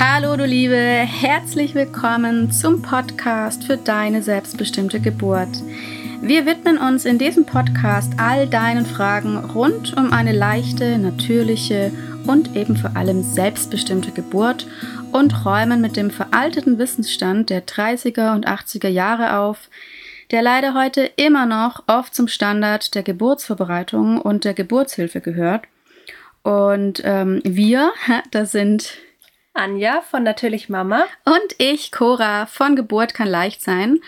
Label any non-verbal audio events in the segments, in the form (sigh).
Hallo du Liebe, herzlich willkommen zum Podcast für deine selbstbestimmte Geburt. Wir widmen uns in diesem Podcast all deinen Fragen rund um eine leichte, natürliche und eben vor allem selbstbestimmte Geburt und räumen mit dem veralteten Wissensstand der 30er und 80er Jahre auf, der leider heute immer noch oft zum Standard der Geburtsvorbereitung und der Geburtshilfe gehört. Und ähm, wir, (laughs) das sind Anja von Natürlich Mama und ich, Cora von Geburt kann leicht sein.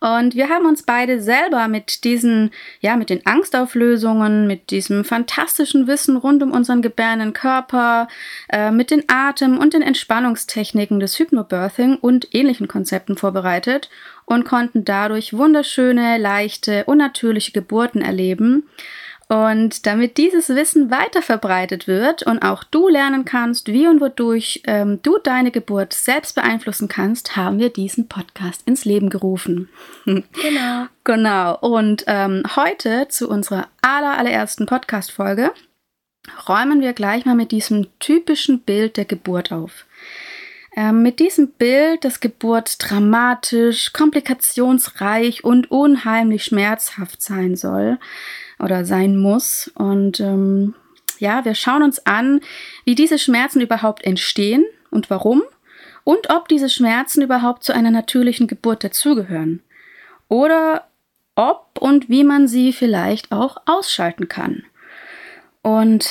Und wir haben uns beide selber mit diesen, ja, mit den Angstauflösungen, mit diesem fantastischen Wissen rund um unseren gebärenden Körper, äh, mit den Atem- und den Entspannungstechniken des Hypnobirthing und ähnlichen Konzepten vorbereitet und konnten dadurch wunderschöne, leichte, unnatürliche Geburten erleben. Und damit dieses Wissen weiter verbreitet wird und auch du lernen kannst, wie und wodurch ähm, du deine Geburt selbst beeinflussen kannst, haben wir diesen Podcast ins Leben gerufen. Genau. (laughs) genau. Und ähm, heute zu unserer aller, allerersten Podcast-Folge räumen wir gleich mal mit diesem typischen Bild der Geburt auf. Ähm, mit diesem Bild, dass Geburt dramatisch, komplikationsreich und unheimlich schmerzhaft sein soll, oder sein muss. Und ähm, ja, wir schauen uns an, wie diese Schmerzen überhaupt entstehen und warum und ob diese Schmerzen überhaupt zu einer natürlichen Geburt dazugehören. Oder ob und wie man sie vielleicht auch ausschalten kann. Und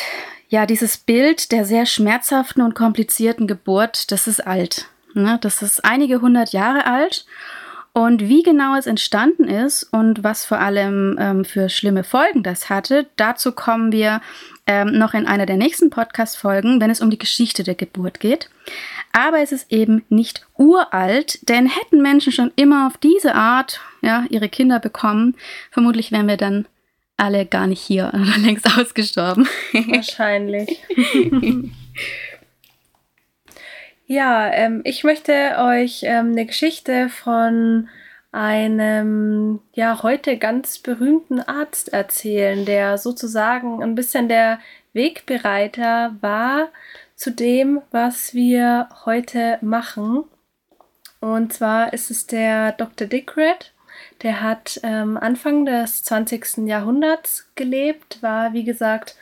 ja, dieses Bild der sehr schmerzhaften und komplizierten Geburt, das ist alt. Ne? Das ist einige hundert Jahre alt und wie genau es entstanden ist und was vor allem ähm, für schlimme Folgen das hatte, dazu kommen wir ähm, noch in einer der nächsten Podcast-Folgen, wenn es um die Geschichte der Geburt geht. Aber es ist eben nicht uralt, denn hätten Menschen schon immer auf diese Art ja, ihre Kinder bekommen, vermutlich wären wir dann alle gar nicht hier (laughs) oder längst ausgestorben. Wahrscheinlich. (laughs) Ja, ähm, ich möchte euch ähm, eine Geschichte von einem ja heute ganz berühmten Arzt erzählen, der sozusagen ein bisschen der Wegbereiter war zu dem, was wir heute machen. Und zwar ist es der Dr. Dickred. Der hat ähm, Anfang des 20. Jahrhunderts gelebt, war wie gesagt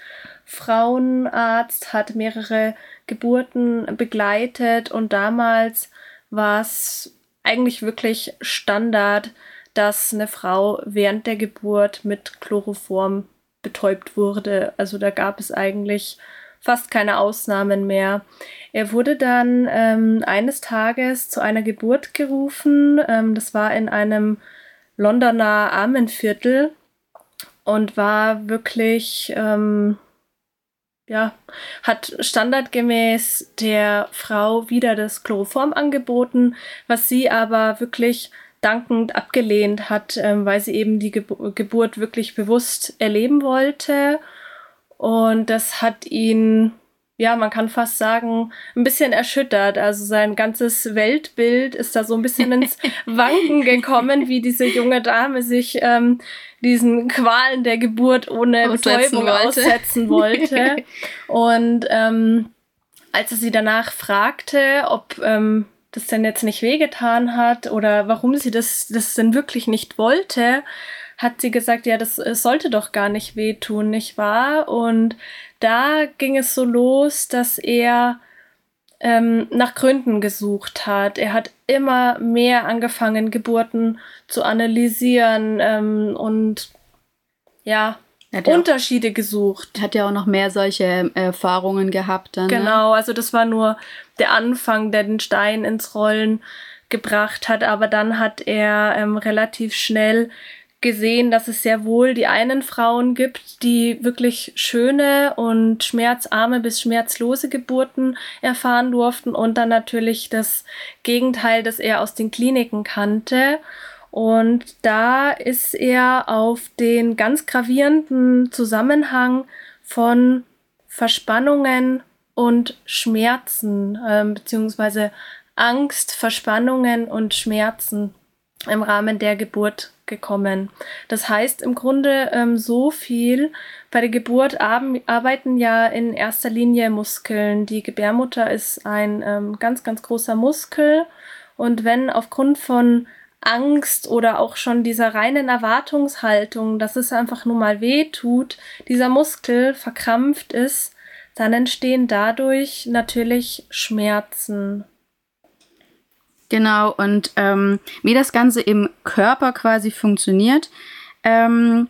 Frauenarzt, hat mehrere Geburten begleitet und damals war es eigentlich wirklich Standard, dass eine Frau während der Geburt mit Chloroform betäubt wurde. Also da gab es eigentlich fast keine Ausnahmen mehr. Er wurde dann ähm, eines Tages zu einer Geburt gerufen. Ähm, das war in einem Londoner Armenviertel und war wirklich ähm, ja, hat standardgemäß der Frau wieder das Chloroform angeboten, was sie aber wirklich dankend abgelehnt hat, ähm, weil sie eben die Ge Geburt wirklich bewusst erleben wollte. Und das hat ihn, ja, man kann fast sagen, ein bisschen erschüttert. Also sein ganzes Weltbild ist da so ein bisschen ins (laughs) Wanken gekommen, wie diese junge Dame sich ähm, diesen Qualen der Geburt ohne Betäubung aussetzen wollte. (laughs) Und ähm, als er sie danach fragte, ob ähm, das denn jetzt nicht wehgetan hat oder warum sie das, das denn wirklich nicht wollte, hat sie gesagt, ja, das sollte doch gar nicht wehtun, nicht wahr? Und da ging es so los, dass er ähm, nach Gründen gesucht hat. Er hat immer mehr angefangen, Geburten zu analysieren ähm, und ja, Unterschiede auch, gesucht. Hat ja auch noch mehr solche Erfahrungen gehabt dann. Ne? Genau, ne? also das war nur der Anfang, der den Stein ins Rollen gebracht hat, aber dann hat er ähm, relativ schnell gesehen, dass es sehr wohl die einen Frauen gibt, die wirklich schöne und schmerzarme bis schmerzlose Geburten erfahren durften und dann natürlich das Gegenteil, das er aus den Kliniken kannte. Und da ist er auf den ganz gravierenden Zusammenhang von Verspannungen und Schmerzen, äh, beziehungsweise Angst, Verspannungen und Schmerzen im Rahmen der Geburt gekommen. Das heißt im Grunde ähm, so viel, bei der Geburt arbeiten ja in erster Linie Muskeln. Die Gebärmutter ist ein ähm, ganz, ganz großer Muskel. Und wenn aufgrund von Angst oder auch schon dieser reinen Erwartungshaltung, dass es einfach nur mal weh tut, dieser Muskel verkrampft ist, dann entstehen dadurch natürlich Schmerzen. Genau, und ähm, wie das Ganze im Körper quasi funktioniert, ähm,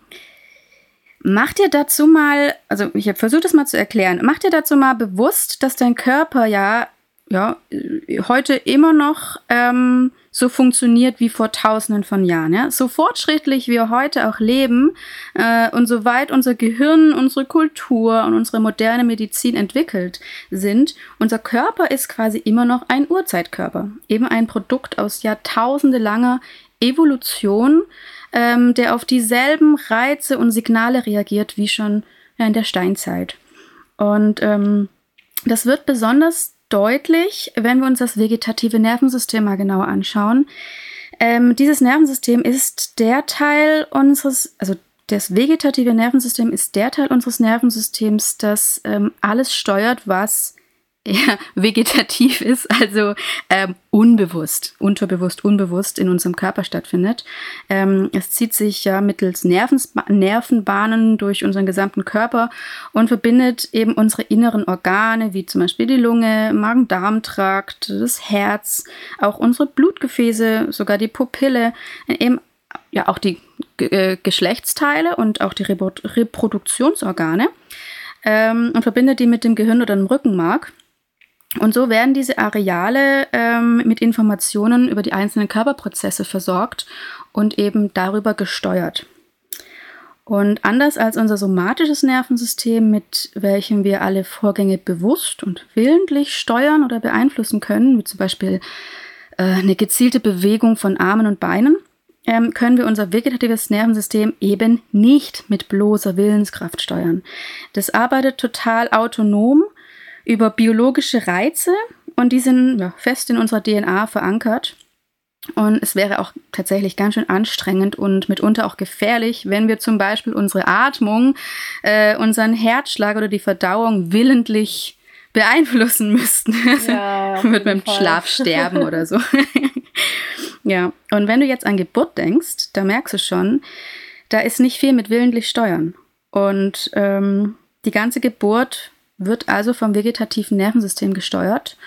mach dir dazu mal, also ich habe versucht, das mal zu erklären, mach dir dazu mal bewusst, dass dein Körper ja, ja heute immer noch ähm, so funktioniert wie vor tausenden von Jahren. Ja? So fortschrittlich wir heute auch leben äh, und soweit unser Gehirn, unsere Kultur und unsere moderne Medizin entwickelt sind, unser Körper ist quasi immer noch ein Urzeitkörper. Eben ein Produkt aus jahrtausendelanger Evolution, ähm, der auf dieselben Reize und Signale reagiert wie schon ja, in der Steinzeit. Und ähm, das wird besonders deutlich, wenn wir uns das vegetative Nervensystem mal genauer anschauen. Ähm, dieses Nervensystem ist der Teil unseres, also das vegetative Nervensystem ist der Teil unseres Nervensystems, das ähm, alles steuert, was (laughs) ja, vegetativ ist, also ähm, unbewusst, unterbewusst, unbewusst in unserem Körper stattfindet. Ähm, es zieht sich ja mittels Nervensba Nervenbahnen durch unseren gesamten Körper und verbindet eben unsere inneren Organe, wie zum Beispiel die Lunge, Magen-Darm-Trakt, das Herz, auch unsere Blutgefäße, sogar die Pupille, eben ja auch die äh, Geschlechtsteile und auch die Reprodu Reproduktionsorgane ähm, und verbindet die mit dem Gehirn oder dem Rückenmark. Und so werden diese Areale ähm, mit Informationen über die einzelnen Körperprozesse versorgt und eben darüber gesteuert. Und anders als unser somatisches Nervensystem, mit welchem wir alle Vorgänge bewusst und willentlich steuern oder beeinflussen können, wie zum Beispiel äh, eine gezielte Bewegung von Armen und Beinen, ähm, können wir unser vegetatives Nervensystem eben nicht mit bloßer Willenskraft steuern. Das arbeitet total autonom über biologische Reize und die sind ja, fest in unserer DNA verankert. Und es wäre auch tatsächlich ganz schön anstrengend und mitunter auch gefährlich, wenn wir zum Beispiel unsere Atmung, äh, unseren Herzschlag oder die Verdauung willentlich beeinflussen (laughs) müssten. Ja, wird beim Schlaf sterben oder so. (laughs) ja, und wenn du jetzt an Geburt denkst, da merkst du schon, da ist nicht viel mit willentlich steuern. Und ähm, die ganze Geburt wird also vom vegetativen Nervensystem gesteuert.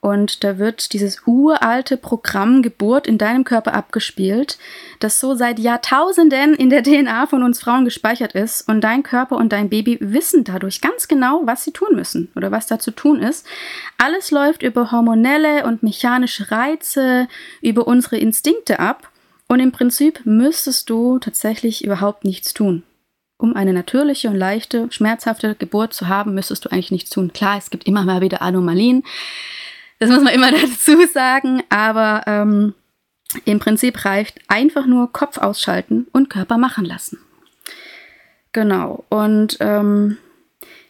Und da wird dieses uralte Programm Geburt in deinem Körper abgespielt, das so seit Jahrtausenden in der DNA von uns Frauen gespeichert ist. Und dein Körper und dein Baby wissen dadurch ganz genau, was sie tun müssen oder was da zu tun ist. Alles läuft über hormonelle und mechanische Reize, über unsere Instinkte ab. Und im Prinzip müsstest du tatsächlich überhaupt nichts tun um eine natürliche und leichte, schmerzhafte Geburt zu haben, müsstest du eigentlich nichts tun. Klar, es gibt immer mal wieder Anomalien. Das muss man immer (laughs) dazu sagen, aber ähm, im Prinzip reicht einfach nur Kopf ausschalten und Körper machen lassen. Genau. Und ähm,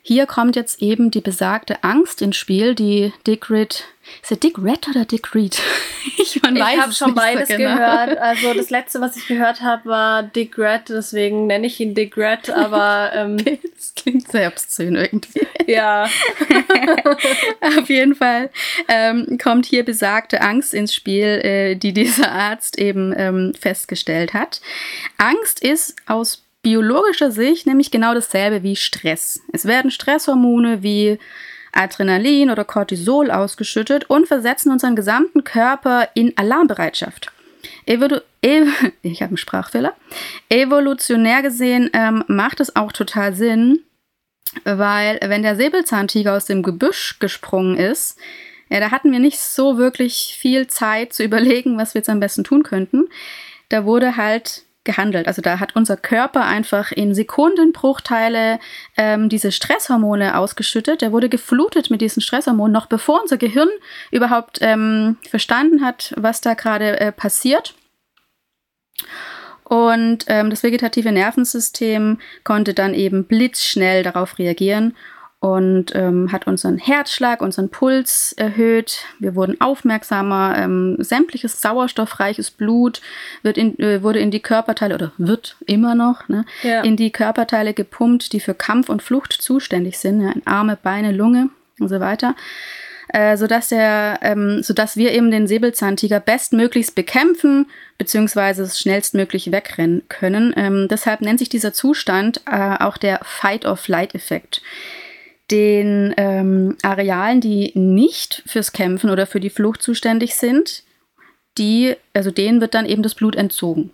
hier kommt jetzt eben die besagte Angst ins Spiel, die Dick Reed. Ist er Dick Red oder Dick Reed? (laughs) ich ich habe schon beides so genau. gehört. (laughs) Also das letzte, was ich gehört habe, war Dick Red, deswegen nenne ich ihn Dick Red, aber (laughs) ähm, das klingt sehr obszön irgendwie. Ja. Auf jeden Fall ähm, kommt hier besagte Angst ins Spiel, äh, die dieser Arzt eben ähm, festgestellt hat. Angst ist aus biologischer Sicht nämlich genau dasselbe wie Stress. Es werden Stresshormone wie Adrenalin oder Cortisol ausgeschüttet und versetzen unseren gesamten Körper in Alarmbereitschaft. Evolu Ev (laughs) ich habe einen Sprachfehler. Evolutionär gesehen ähm, macht es auch total Sinn, weil wenn der Säbelzahntiger aus dem Gebüsch gesprungen ist, ja, da hatten wir nicht so wirklich viel Zeit zu überlegen, was wir jetzt am besten tun könnten. Da wurde halt gehandelt. Also da hat unser Körper einfach in Sekundenbruchteile ähm, diese Stresshormone ausgeschüttet. Der wurde geflutet mit diesen Stresshormonen, noch bevor unser Gehirn überhaupt ähm, verstanden hat, was da gerade äh, passiert. Und ähm, das vegetative Nervensystem konnte dann eben blitzschnell darauf reagieren und ähm, hat unseren Herzschlag, unseren Puls erhöht. Wir wurden aufmerksamer. Ähm, sämtliches sauerstoffreiches Blut wird in, äh, wurde in die Körperteile oder wird immer noch ne, ja. in die Körperteile gepumpt, die für Kampf und Flucht zuständig sind. Ja, Arme, Beine, Lunge und so weiter. Äh, sodass, der, ähm, sodass wir eben den Säbelzahntiger bestmöglichst bekämpfen beziehungsweise schnellstmöglich wegrennen können. Ähm, deshalb nennt sich dieser Zustand äh, auch der Fight-or-Flight-Effekt den ähm, Arealen, die nicht fürs Kämpfen oder für die Flucht zuständig sind, die, also denen wird dann eben das Blut entzogen.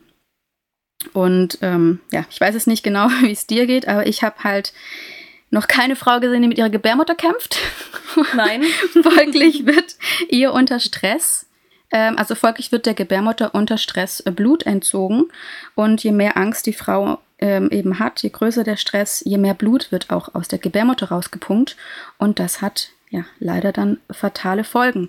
Und ähm, ja, ich weiß es nicht genau, (laughs) wie es dir geht, aber ich habe halt noch keine Frau gesehen, die mit ihrer Gebärmutter kämpft. Nein. (laughs) folglich wird ihr unter Stress, also folglich wird der Gebärmutter unter Stress Blut entzogen. Und je mehr Angst die Frau ähm, eben hat, je größer der Stress, je mehr Blut wird auch aus der Gebärmutter rausgepumpt. Und das hat ja leider dann fatale Folgen.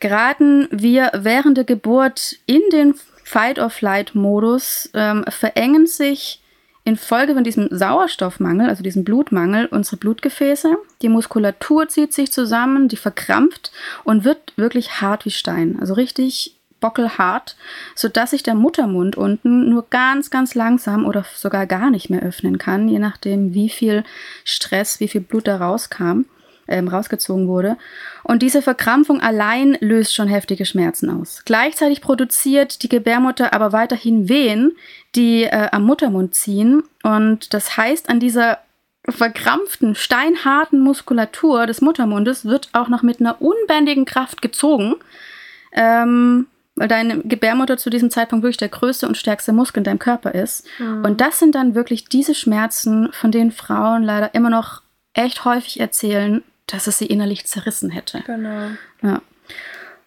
Geraten wir während der Geburt in den Fight-or-Flight-Modus, ähm, verengen sich infolge von diesem Sauerstoffmangel, also diesem Blutmangel, unsere Blutgefäße. Die Muskulatur zieht sich zusammen, die verkrampft und wird wirklich hart wie Stein. Also richtig bockelhart, sodass sich der Muttermund unten nur ganz, ganz langsam oder sogar gar nicht mehr öffnen kann, je nachdem, wie viel Stress, wie viel Blut da rauskam, ähm, rausgezogen wurde. Und diese Verkrampfung allein löst schon heftige Schmerzen aus. Gleichzeitig produziert die Gebärmutter aber weiterhin Wehen, die äh, am Muttermund ziehen. Und das heißt, an dieser verkrampften, steinharten Muskulatur des Muttermundes wird auch noch mit einer unbändigen Kraft gezogen. Ähm, weil deine Gebärmutter zu diesem Zeitpunkt wirklich der größte und stärkste Muskel in deinem Körper ist. Mhm. Und das sind dann wirklich diese Schmerzen, von denen Frauen leider immer noch echt häufig erzählen, dass es sie innerlich zerrissen hätte. Genau. Ja.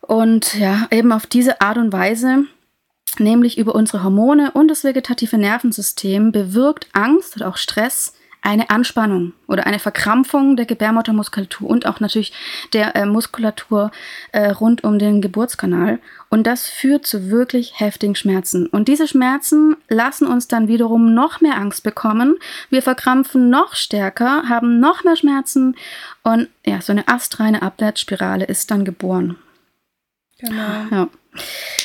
Und ja, eben auf diese Art und Weise, nämlich über unsere Hormone und das vegetative Nervensystem, bewirkt Angst oder auch Stress eine Anspannung oder eine Verkrampfung der Gebärmuttermuskulatur und auch natürlich der äh, Muskulatur äh, rund um den Geburtskanal. Und das führt zu wirklich heftigen Schmerzen. Und diese Schmerzen lassen uns dann wiederum noch mehr Angst bekommen. Wir verkrampfen noch stärker, haben noch mehr Schmerzen und ja, so eine astreine Abwärtsspirale ist dann geboren. Genau. Ja.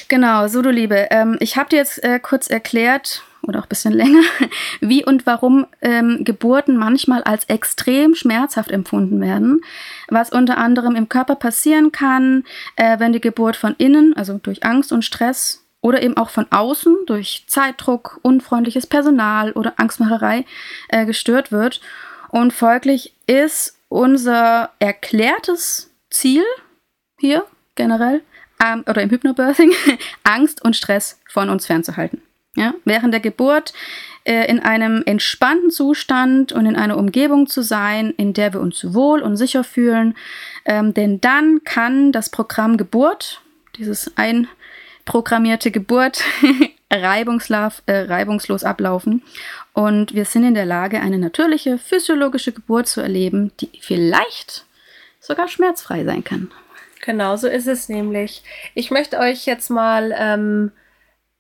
Genau, so du Liebe. Ähm, ich habe dir jetzt äh, kurz erklärt, oder auch ein bisschen länger, (laughs) wie und warum ähm, Geburten manchmal als extrem schmerzhaft empfunden werden, was unter anderem im Körper passieren kann, äh, wenn die Geburt von innen, also durch Angst und Stress oder eben auch von außen durch Zeitdruck, unfreundliches Personal oder Angstmacherei äh, gestört wird. Und folglich ist unser erklärtes Ziel hier generell ähm, oder im Hypnobirthing (laughs) Angst und Stress von uns fernzuhalten ja, während der Geburt äh, in einem entspannten Zustand und in einer Umgebung zu sein, in der wir uns wohl und sicher fühlen. Ähm, denn dann kann das Programm Geburt, dieses einprogrammierte Geburt, (laughs) reibungslos, äh, reibungslos ablaufen. Und wir sind in der Lage, eine natürliche physiologische Geburt zu erleben, die vielleicht sogar schmerzfrei sein kann. Genau, so ist es nämlich. Ich möchte euch jetzt mal ähm,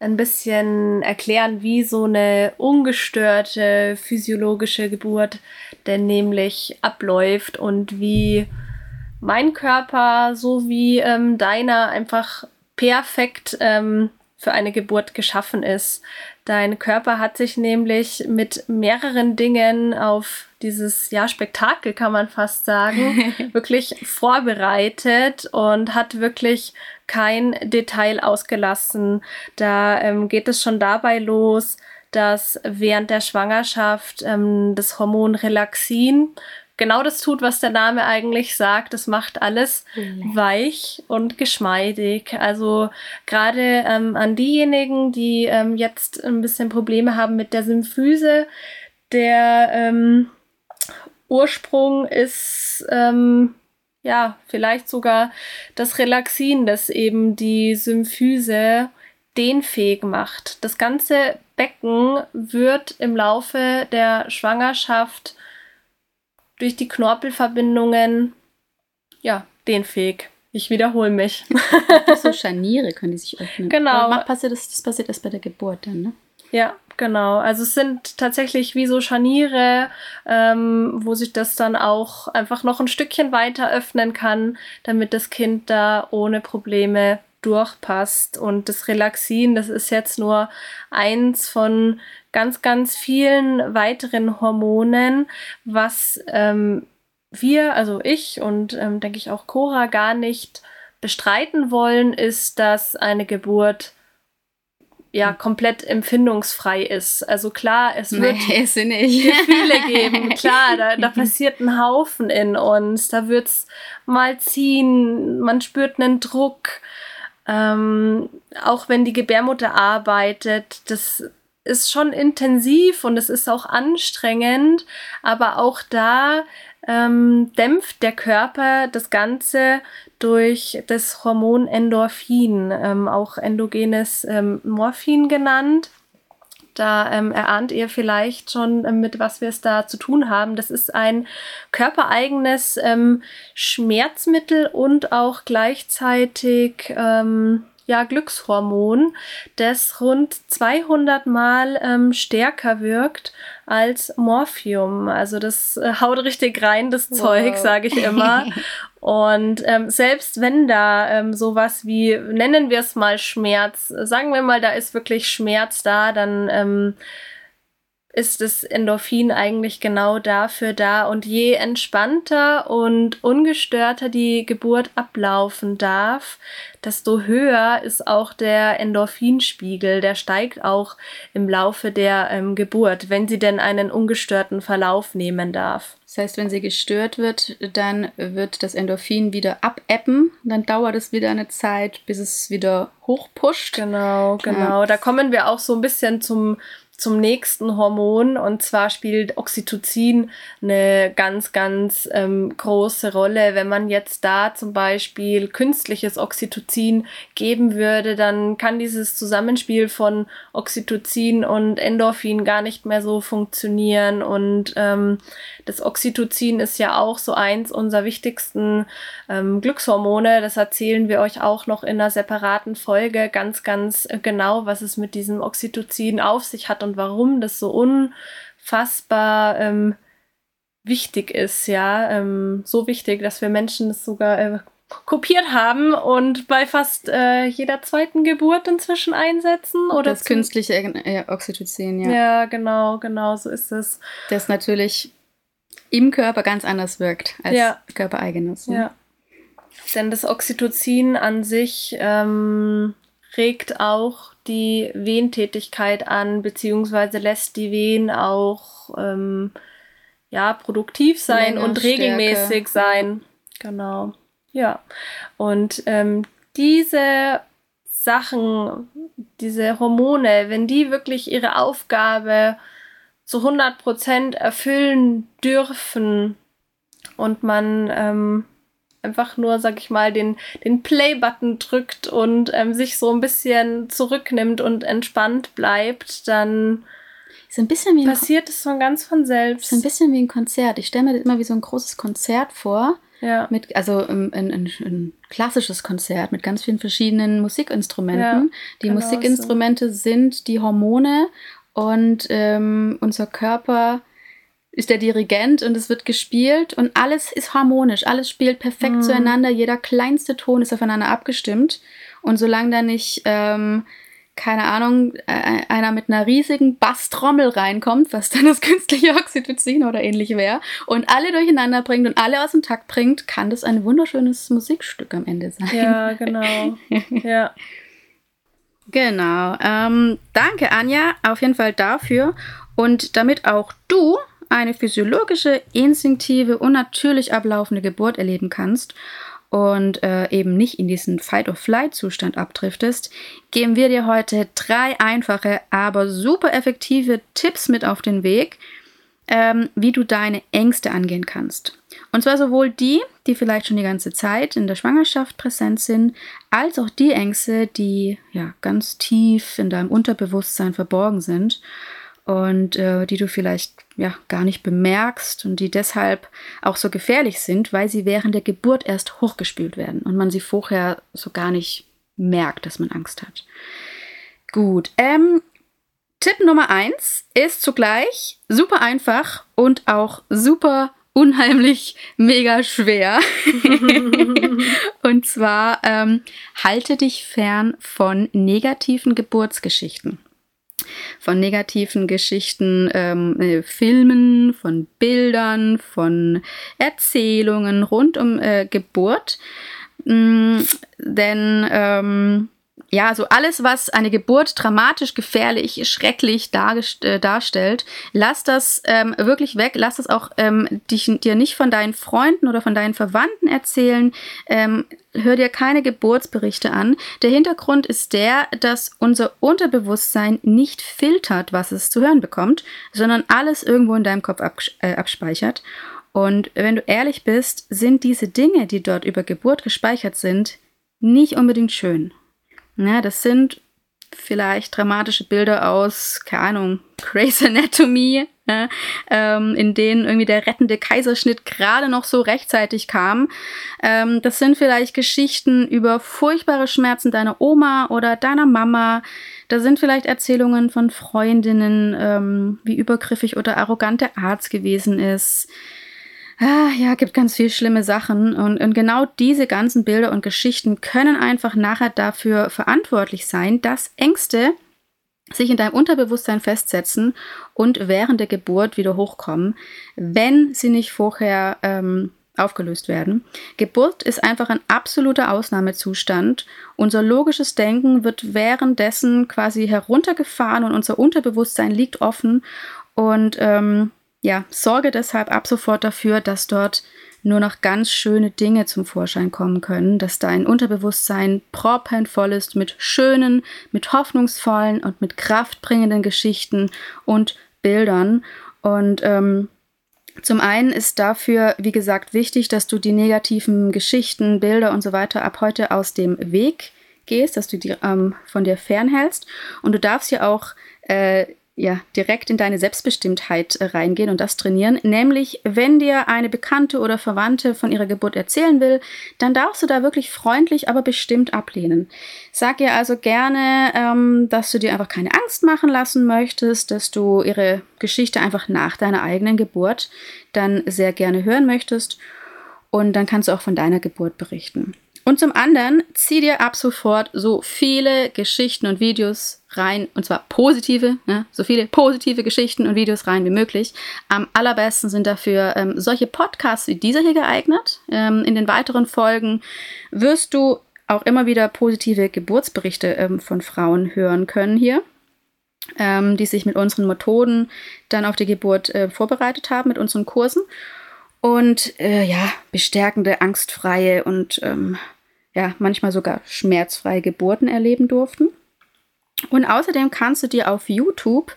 ein bisschen erklären, wie so eine ungestörte physiologische Geburt denn nämlich abläuft und wie mein Körper so wie ähm, deiner einfach perfekt ähm, für eine Geburt geschaffen ist. Dein Körper hat sich nämlich mit mehreren Dingen auf dieses ja, Spektakel, kann man fast sagen, (laughs) wirklich vorbereitet und hat wirklich kein Detail ausgelassen. Da ähm, geht es schon dabei los, dass während der Schwangerschaft ähm, das Hormon Relaxin genau das tut, was der Name eigentlich sagt. Das macht alles weich und geschmeidig. Also gerade ähm, an diejenigen, die ähm, jetzt ein bisschen Probleme haben mit der Symphyse, der ähm, Ursprung ist ähm, ja vielleicht sogar das Relaxin, das eben die Symphyse dehnfähig macht. Das ganze Becken wird im Laufe der Schwangerschaft durch die Knorpelverbindungen ja dehnfähig. Ich wiederhole mich. so Scharniere können die sich öffnen. (laughs) Genau. Aber passiert das, das passiert erst bei der Geburt dann, ne? Ja, Genau, also es sind tatsächlich wie so Scharniere, ähm, wo sich das dann auch einfach noch ein Stückchen weiter öffnen kann, damit das Kind da ohne Probleme durchpasst. Und das Relaxin, das ist jetzt nur eins von ganz, ganz vielen weiteren Hormonen, was ähm, wir, also ich und ähm, denke ich auch Cora, gar nicht bestreiten wollen, ist, dass eine Geburt ja komplett empfindungsfrei ist. Also klar, es wird (laughs) nee, Gefühle geben. (laughs) Klar, da, da passiert ein Haufen in uns. Da wird's mal ziehen, man spürt einen Druck. Ähm, auch wenn die Gebärmutter arbeitet, das ist schon intensiv und es ist auch anstrengend, aber auch da ähm, dämpft der Körper das Ganze durch das Hormon Endorphin, ähm, auch endogenes ähm, Morphin genannt. Da ähm, erahnt ihr vielleicht schon, ähm, mit was wir es da zu tun haben. Das ist ein körpereigenes ähm, Schmerzmittel und auch gleichzeitig ähm, ja, Glückshormon, das rund 200 Mal ähm, stärker wirkt als Morphium. Also das äh, haut richtig rein, das wow. Zeug, sage ich immer. (laughs) Und ähm, selbst wenn da ähm, sowas wie, nennen wir es mal Schmerz, sagen wir mal, da ist wirklich Schmerz da, dann ähm, ist das Endorphin eigentlich genau dafür da. Und je entspannter und ungestörter die Geburt ablaufen darf, desto höher ist auch der Endorphinspiegel. Der steigt auch im Laufe der ähm, Geburt, wenn sie denn einen ungestörten Verlauf nehmen darf. Das heißt, wenn sie gestört wird, dann wird das Endorphin wieder abebben. Dann dauert es wieder eine Zeit, bis es wieder hochpusht. Genau, genau. Ja. Da kommen wir auch so ein bisschen zum zum nächsten Hormon und zwar spielt Oxytocin eine ganz, ganz ähm, große Rolle. Wenn man jetzt da zum Beispiel künstliches Oxytocin geben würde, dann kann dieses Zusammenspiel von Oxytocin und Endorphin gar nicht mehr so funktionieren und ähm, das Oxytocin ist ja auch so eins unserer wichtigsten ähm, Glückshormone. Das erzählen wir euch auch noch in einer separaten Folge ganz, ganz äh, genau, was es mit diesem Oxytocin auf sich hat und warum das so unfassbar ähm, wichtig ist, ja. Ähm, so wichtig, dass wir Menschen das sogar äh, kopiert haben und bei fast äh, jeder zweiten Geburt inzwischen einsetzen. Oder das künstliche äh, Oxytocin, ja. Ja, genau, genau, so ist es. Das natürlich im Körper ganz anders wirkt als ja. körpereigenes. Ne? Ja. Denn das Oxytocin an sich ähm, regt auch die Wehentätigkeit an, beziehungsweise lässt die Wehen auch ähm, ja, produktiv sein Länger, und regelmäßig Stärke. sein. Genau. Ja. Und ähm, diese Sachen, diese Hormone, wenn die wirklich ihre Aufgabe zu 100 Prozent erfüllen dürfen und man ähm, einfach nur, sag ich mal, den, den Play-Button drückt und ähm, sich so ein bisschen zurücknimmt und entspannt bleibt, dann ist ein bisschen wie passiert es so ganz von selbst. Ist ein bisschen wie ein Konzert. Ich stelle mir das immer wie so ein großes Konzert vor. Ja. Mit, also ein, ein, ein, klassisches Konzert mit ganz vielen verschiedenen Musikinstrumenten. Ja, die genau Musikinstrumente so. sind die Hormone und ähm, unser Körper ist der Dirigent und es wird gespielt und alles ist harmonisch, alles spielt perfekt mhm. zueinander, jeder kleinste Ton ist aufeinander abgestimmt und solange da nicht, ähm, keine Ahnung, äh, einer mit einer riesigen Basstrommel reinkommt, was dann das (laughs) künstliche Oxytocin oder ähnlich wäre, und alle durcheinander bringt und alle aus dem Takt bringt, kann das ein wunderschönes Musikstück am Ende sein. Ja, genau. (laughs) ja. Genau. Ähm, danke, Anja, auf jeden Fall dafür. Und damit auch du eine physiologische, instinktive und natürlich ablaufende Geburt erleben kannst und äh, eben nicht in diesen Fight-or-Flight-Zustand abdriftest, geben wir dir heute drei einfache, aber super effektive Tipps mit auf den Weg, ähm, wie du deine Ängste angehen kannst. Und zwar sowohl die, die vielleicht schon die ganze Zeit in der Schwangerschaft präsent sind, als auch die Ängste, die ja ganz tief in deinem Unterbewusstsein verborgen sind und äh, die du vielleicht ja gar nicht bemerkst und die deshalb auch so gefährlich sind, weil sie während der Geburt erst hochgespült werden und man sie vorher so gar nicht merkt, dass man Angst hat. Gut, ähm, Tipp Nummer eins ist zugleich super einfach und auch super unheimlich mega schwer. (laughs) und zwar ähm, halte dich fern von negativen Geburtsgeschichten. Von negativen Geschichten, ähm, äh, Filmen, von Bildern, von Erzählungen rund um äh, Geburt. Mm, denn ähm, ja, so alles, was eine Geburt dramatisch, gefährlich, schrecklich äh, darstellt, lass das ähm, wirklich weg. Lass das auch ähm, dich, dir nicht von deinen Freunden oder von deinen Verwandten erzählen. Ähm, hör dir keine Geburtsberichte an. Der Hintergrund ist der, dass unser Unterbewusstsein nicht filtert, was es zu hören bekommt, sondern alles irgendwo in deinem Kopf abs äh, abspeichert. Und wenn du ehrlich bist, sind diese Dinge, die dort über Geburt gespeichert sind, nicht unbedingt schön. Ja, das sind vielleicht dramatische Bilder aus, keine Ahnung, Grey's Anatomy, ja, ähm, in denen irgendwie der rettende Kaiserschnitt gerade noch so rechtzeitig kam. Ähm, das sind vielleicht Geschichten über furchtbare Schmerzen deiner Oma oder deiner Mama. Da sind vielleicht Erzählungen von Freundinnen, ähm, wie übergriffig oder arrogant der Arzt gewesen ist ah, ja, gibt ganz viel schlimme Sachen. Und, und genau diese ganzen Bilder und Geschichten können einfach nachher dafür verantwortlich sein, dass Ängste sich in deinem Unterbewusstsein festsetzen und während der Geburt wieder hochkommen, wenn sie nicht vorher ähm, aufgelöst werden. Geburt ist einfach ein absoluter Ausnahmezustand. Unser logisches Denken wird währenddessen quasi heruntergefahren und unser Unterbewusstsein liegt offen. Und ähm, ja, sorge deshalb ab sofort dafür, dass dort nur noch ganz schöne Dinge zum Vorschein kommen können, dass dein Unterbewusstsein proppenvoll ist mit schönen, mit hoffnungsvollen und mit kraftbringenden Geschichten und Bildern. Und ähm, zum einen ist dafür, wie gesagt, wichtig, dass du die negativen Geschichten, Bilder und so weiter ab heute aus dem Weg gehst, dass du die ähm, von dir fernhältst. Und du darfst ja auch äh, ja, direkt in deine Selbstbestimmtheit äh, reingehen und das trainieren. Nämlich, wenn dir eine Bekannte oder Verwandte von ihrer Geburt erzählen will, dann darfst du da wirklich freundlich, aber bestimmt ablehnen. Sag ihr also gerne, ähm, dass du dir einfach keine Angst machen lassen möchtest, dass du ihre Geschichte einfach nach deiner eigenen Geburt dann sehr gerne hören möchtest. Und dann kannst du auch von deiner Geburt berichten. Und zum anderen, zieh dir ab sofort so viele Geschichten und Videos rein, und zwar positive, ne, so viele positive Geschichten und Videos rein wie möglich. Am allerbesten sind dafür ähm, solche Podcasts wie dieser hier geeignet. Ähm, in den weiteren Folgen wirst du auch immer wieder positive Geburtsberichte ähm, von Frauen hören können hier, ähm, die sich mit unseren Methoden dann auf die Geburt äh, vorbereitet haben, mit unseren Kursen. Und äh, ja, bestärkende, angstfreie und ähm, ja, manchmal sogar schmerzfreie Geburten erleben durften. Und außerdem kannst du dir auf YouTube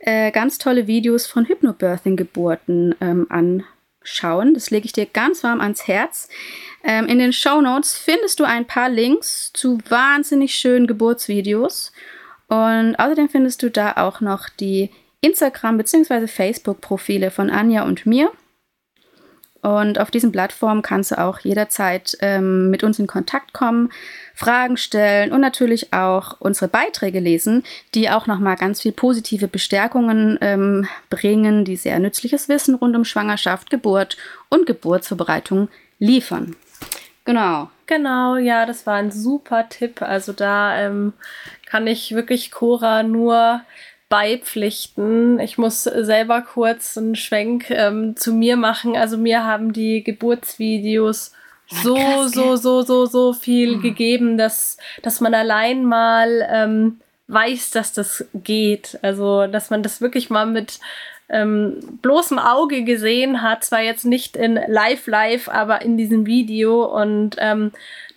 äh, ganz tolle Videos von Hypnobirthing-Geburten ähm, anschauen. Das lege ich dir ganz warm ans Herz. Ähm, in den Show Notes findest du ein paar Links zu wahnsinnig schönen Geburtsvideos. Und außerdem findest du da auch noch die Instagram- bzw. Facebook-Profile von Anja und mir. Und auf diesen Plattformen kannst du auch jederzeit ähm, mit uns in Kontakt kommen, Fragen stellen und natürlich auch unsere Beiträge lesen, die auch nochmal ganz viel positive Bestärkungen ähm, bringen, die sehr nützliches Wissen rund um Schwangerschaft, Geburt und Geburtsvorbereitung liefern. Genau. Genau, ja, das war ein super Tipp. Also da ähm, kann ich wirklich Cora nur beipflichten. Ich muss selber kurz einen Schwenk ähm, zu mir machen. Also mir haben die Geburtsvideos so, Krass, so, so, so, so viel mhm. gegeben, dass, dass man allein mal ähm, weiß, dass das geht. Also, dass man das wirklich mal mit ähm, bloßem Auge gesehen hat. Zwar jetzt nicht in live, live, aber in diesem Video. Und ähm,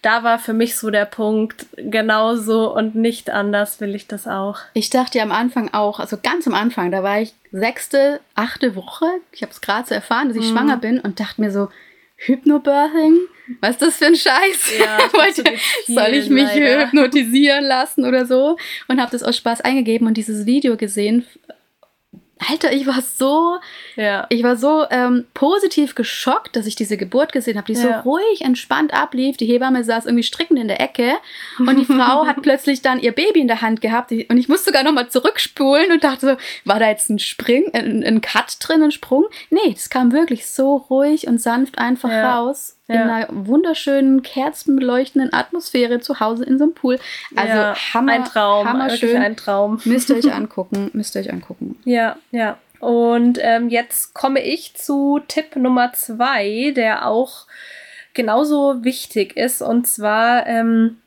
da war für mich so der Punkt, genauso und nicht anders will ich das auch. Ich dachte ja am Anfang auch, also ganz am Anfang, da war ich sechste, achte Woche, ich habe es gerade so erfahren, dass ich mhm. schwanger bin und dachte mir so, Hypnobirthing? Was ist das für ein Scheiß? Ja, (laughs) Wollte, soll ich mich leider. hypnotisieren lassen oder so? Und habe das aus Spaß eingegeben und dieses Video gesehen Alter, ich war so, Ja. ich war so ähm, positiv geschockt, dass ich diese Geburt gesehen habe, die Ja. so ruhig, entspannt ablief. Die Hebamme saß irgendwie strickend in der Ecke und die Frau (laughs) hat plötzlich dann ihr Baby in der Hand gehabt und ich musste sogar nochmal zurückspulen und dachte so, war da jetzt ein Spring, ein, ein Cut drin, ein Sprung? Nee, das kam wirklich so ruhig und sanft einfach Ja. raus in Ja. einer wunderschönen, kerzenbeleuchtenden Atmosphäre zu Hause in so einem Pool. Also ja. hammer, ein Traum, hammer schön. ein Traum. Müsst ihr euch (laughs) angucken, müsst ihr euch angucken. Ja, ja. Und ähm, jetzt komme ich zu Tipp Nummer zwei, der auch genauso wichtig ist. Und zwar ähm,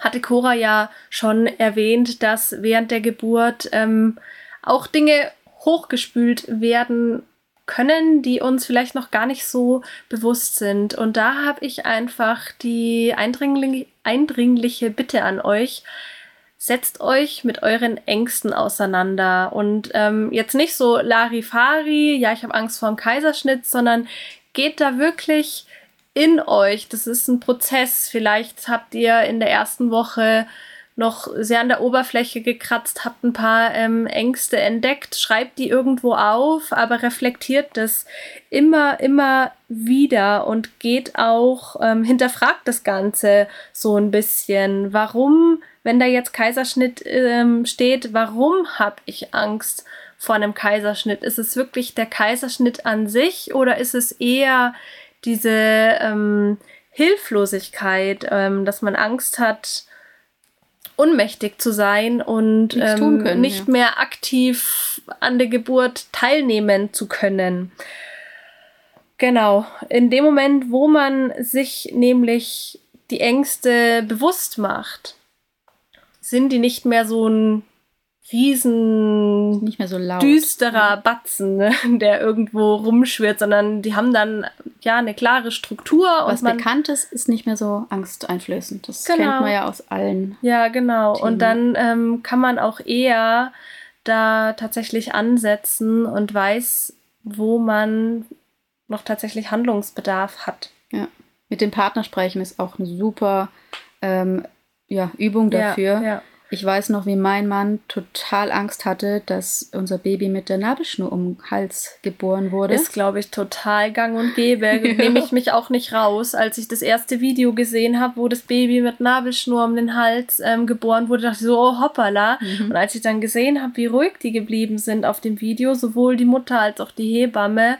hatte Cora ja schon erwähnt, dass während der Geburt ähm, auch Dinge hochgespült werden können, die uns vielleicht noch gar nicht so bewusst sind. Und da habe ich einfach die eindringli eindringliche Bitte an euch, setzt euch mit euren Ängsten auseinander und ähm, jetzt nicht so Larifari, ja, ich habe Angst vor dem Kaiserschnitt, sondern geht da wirklich in euch. Das ist ein Prozess. Vielleicht habt ihr in der ersten Woche noch sehr an der Oberfläche gekratzt, habt ein paar ähm, Ängste entdeckt, schreibt die irgendwo auf, aber reflektiert das immer, immer wieder und geht auch, ähm, hinterfragt das Ganze so ein bisschen. Warum, wenn da jetzt Kaiserschnitt ähm, steht, warum habe ich Angst vor einem Kaiserschnitt? Ist es wirklich der Kaiserschnitt an sich oder ist es eher diese ähm, Hilflosigkeit, ähm, dass man Angst hat, ohnmächtig zu sein und ähm, können, nicht ja. mehr aktiv an der Geburt teilnehmen zu können. Genau, in dem Moment, wo man sich nämlich die Ängste bewusst macht, sind die nicht mehr so ein riesen Nicht mehr so laut. düsterer Batzen, ne, (laughs) der irgendwo rumschwirrt, sondern die haben dann ja eine klare Struktur Was und man Bekanntes ist nicht mehr so angsteinflößend. Das Genau. kennt man ja aus allen. Ja, genau. Thema. Und dann ähm, kann man auch eher da tatsächlich ansetzen und weiß, wo man noch tatsächlich Handlungsbedarf hat. Ja. Mit dem Partner sprechen ist auch eine super ähm, ja, Übung dafür. Ja, ja. Ich weiß noch, wie mein Mann total Angst hatte, dass unser Baby mit der Nabelschnur um den Hals geboren wurde. Ist, glaube ich, total gang und gäbe. (laughs) Nehme ich mich auch nicht raus. Als ich das erste Video gesehen habe, wo das Baby mit Nabelschnur um den Hals ähm, geboren wurde, dachte ich so, oh hoppala. Mhm. Und als ich dann gesehen habe, wie ruhig die geblieben sind auf dem Video, sowohl die Mutter als auch die Hebamme,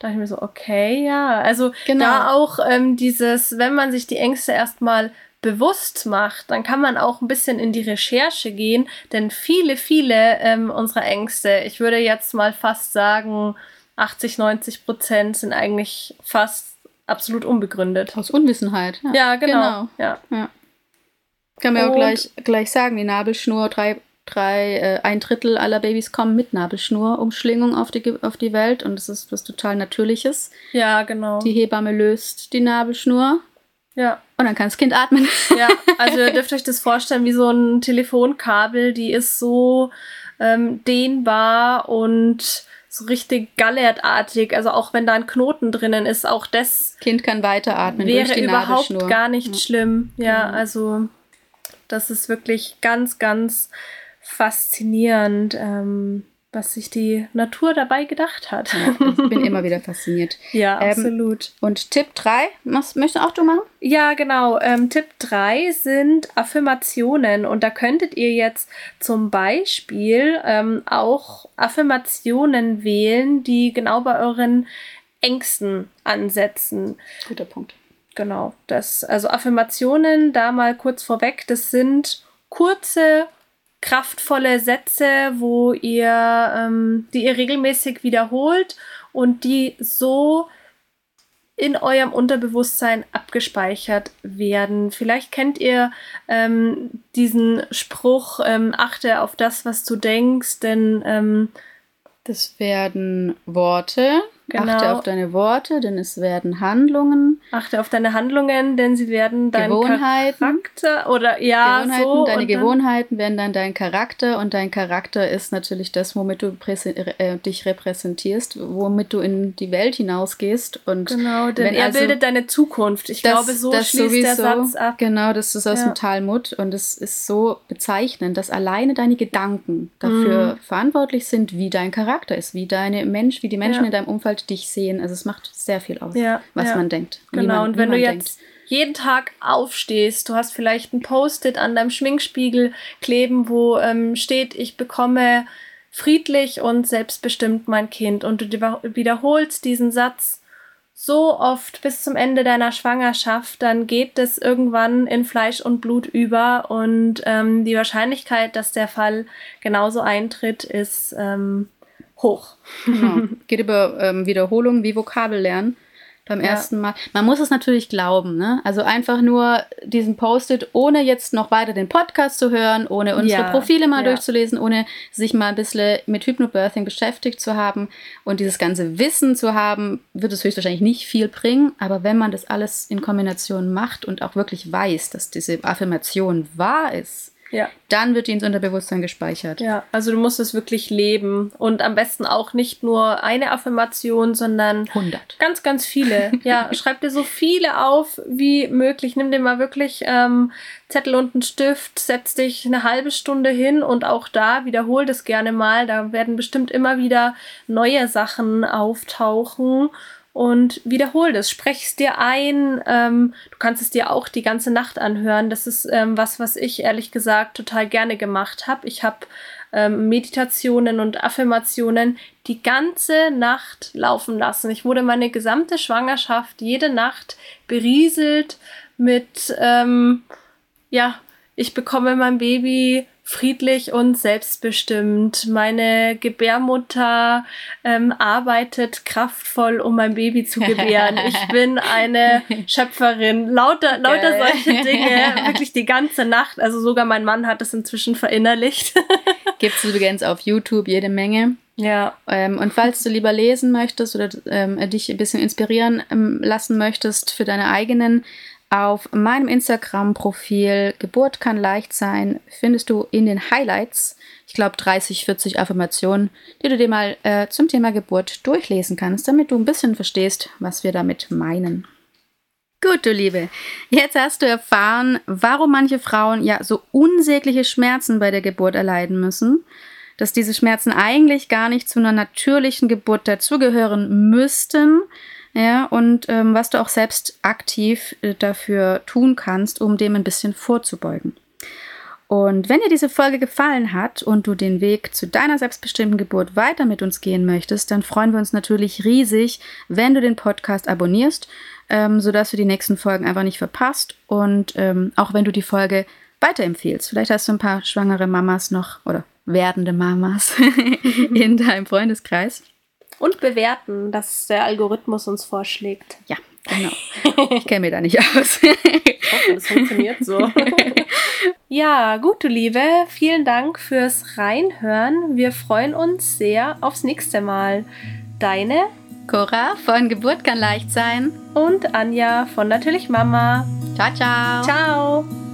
dachte ich mir so, okay, ja. Also Genau. da auch ähm, dieses, wenn man sich die Ängste erstmal bewusst macht, dann kann man auch ein bisschen in die Recherche gehen, denn viele, viele ähm, unserer Ängste, ich würde jetzt mal fast sagen, 80, 90 Prozent sind eigentlich fast absolut unbegründet. Aus Unwissenheit. Ja, genau. Ja. Kann man ja auch gleich, gleich sagen, die Nabelschnur, drei, drei äh, ein Drittel aller Babys kommen mit Nabelschnurumschlingung auf die, auf die Welt und das ist was total Natürliches. ja, genau. Die Hebamme löst die Nabelschnur ja. und dann kann das Kind atmen. (laughs) Ja, also ihr dürft euch das vorstellen wie so ein Telefonkabel, die ist so ähm, dehnbar und so richtig gallertartig. Also auch wenn da ein Knoten drinnen ist, auch das Kind kann weiteratmen durch wäre überhaupt gar nicht Ja. schlimm. Ja, Genau. also das ist wirklich ganz, ganz faszinierend, ähm, was sich die Natur dabei gedacht hat. Ja, ich bin immer wieder fasziniert. (laughs) Ja, Ähm, absolut. Und Tipp 3, was möchtest auch du machen? Ja, genau. Ähm, Tipp 3 sind Affirmationen. Und da könntet ihr jetzt zum Beispiel ähm, auch Affirmationen wählen, die genau bei euren Ängsten ansetzen. Guter Punkt. Genau. Das, also Affirmationen, da mal kurz vorweg, das sind kurze, kraftvolle Sätze, wo ihr, ähm, die ihr regelmäßig wiederholt und die so in eurem Unterbewusstsein abgespeichert werden. Vielleicht kennt ihr ähm, diesen Spruch, ähm, achte auf das, was du denkst, denn ähm, Das werden Worte, Genau. Achte auf deine Worte, denn es werden Handlungen. Achte auf deine Handlungen, denn sie werden dein Gewohnheiten. Charakter oder ja, Gewohnheiten, so. deine Gewohnheiten werden dann dein Charakter und dein Charakter ist natürlich das, womit du äh, dich repräsentierst, womit du in die Welt hinausgehst und Genau, denn er also- bildet deine Zukunft. Ich das- glaube, so das schließt der Satz ab. Genau, das ist aus Ja. dem Talmud und es ist so bezeichnend, dass alleine deine Gedanken dafür Mhm. verantwortlich sind, wie dein Charakter ist, wie deine Mensch, wie die Menschen Ja. in deinem Umfeld dich sehen. Also es macht sehr viel aus, Ja, was ja. man denkt. Genau, man, und wenn du jetzt jeden Tag aufstehst, du hast vielleicht ein Post-it an deinem Schminkspiegel kleben, wo ähm, steht, ich bekomme friedlich und selbstbestimmt mein Kind und du wiederholst diesen Satz so oft bis zum Ende deiner Schwangerschaft, dann geht es irgendwann in Fleisch und Blut über und ähm, die Wahrscheinlichkeit, dass der Fall genauso eintritt, ist ähm, hoch. Genau. (laughs) Geht über ähm, Wiederholung wie Vokabellernen beim Ja. ersten Mal. Man muss es natürlich glauben, ne? Also einfach nur diesen Post-it, ohne jetzt noch weiter den Podcast zu hören, ohne unsere Ja, Profile mal ja. durchzulesen, ohne sich mal ein bisschen mit Hypnobirthing beschäftigt zu haben und dieses ganze Wissen zu haben, wird es höchstwahrscheinlich nicht viel bringen. Aber wenn man das alles in Kombination macht und auch wirklich weiß, dass diese Affirmation wahr ist, Ja. dann wird die ins Unterbewusstsein gespeichert. Ja, also du musst es wirklich leben und am besten auch nicht nur eine Affirmation, sondern 100. ganz, ganz viele. (laughs) Ja, schreib dir so viele auf wie möglich. Nimm dir mal wirklich ähm, Zettel und einen Stift, setz dich eine halbe Stunde hin und auch da wiederhol das gerne mal. Da werden bestimmt immer wieder neue Sachen auftauchen. Und wiederhol das, sprech es dir ein. Ähm, du kannst es dir auch die ganze Nacht anhören. Das ist ähm, was, was ich ehrlich gesagt total gerne gemacht habe. Ich habe ähm, Meditationen und Affirmationen die ganze Nacht laufen lassen. Ich wurde meine gesamte Schwangerschaft jede Nacht berieselt mit, ähm, ja, ich bekomme mein Baby friedlich und selbstbestimmt. Meine Gebärmutter ähm, arbeitet kraftvoll, um mein Baby zu gebären. (laughs) Ich bin eine Schöpferin. Lauter, lauter Geil. solche Dinge, (laughs) wirklich die ganze Nacht. Also sogar mein Mann hat es inzwischen verinnerlicht. (laughs) Gibt es übrigens auf YouTube jede Menge. ja, Ähm, und falls du lieber lesen möchtest oder ähm, dich ein bisschen inspirieren ähm, lassen möchtest für deine eigenen, auf meinem Instagram-Profil Geburt kann leicht sein, findest du in den Highlights, ich glaube 30, 40 Affirmationen, die du dir mal äh, zum Thema Geburt durchlesen kannst, damit du ein bisschen verstehst, was wir damit meinen. Gut, du Liebe. Jetzt hast du erfahren, warum manche Frauen ja so unsägliche Schmerzen bei der Geburt erleiden müssen, dass diese Schmerzen eigentlich gar nicht zu einer natürlichen Geburt dazugehören müssten, ja, und ähm, was du auch selbst aktiv äh, dafür tun kannst, um dem ein bisschen vorzubeugen. Und wenn dir diese Folge gefallen hat und du den Weg zu deiner selbstbestimmten Geburt weiter mit uns gehen möchtest, dann freuen wir uns natürlich riesig, wenn du den Podcast abonnierst, ähm, sodass du die nächsten Folgen einfach nicht verpasst. Und ähm, auch wenn du die Folge weiterempfehlst. Vielleicht hast du ein paar schwangere Mamas noch oder werdende Mamas (laughs) in deinem Freundeskreis. Und bewerten, dass der Algorithmus uns vorschlägt. Ja, genau. (laughs) Ich kenne mich da nicht aus. Ich hoffe, das funktioniert so. (laughs) ja, gut, du Liebe, vielen Dank fürs Reinhören. Wir freuen uns sehr aufs nächste Mal. Deine Cora von Geburt kann leicht sein. und Anja von Natürlich Mama. Ciao, ciao. Ciao.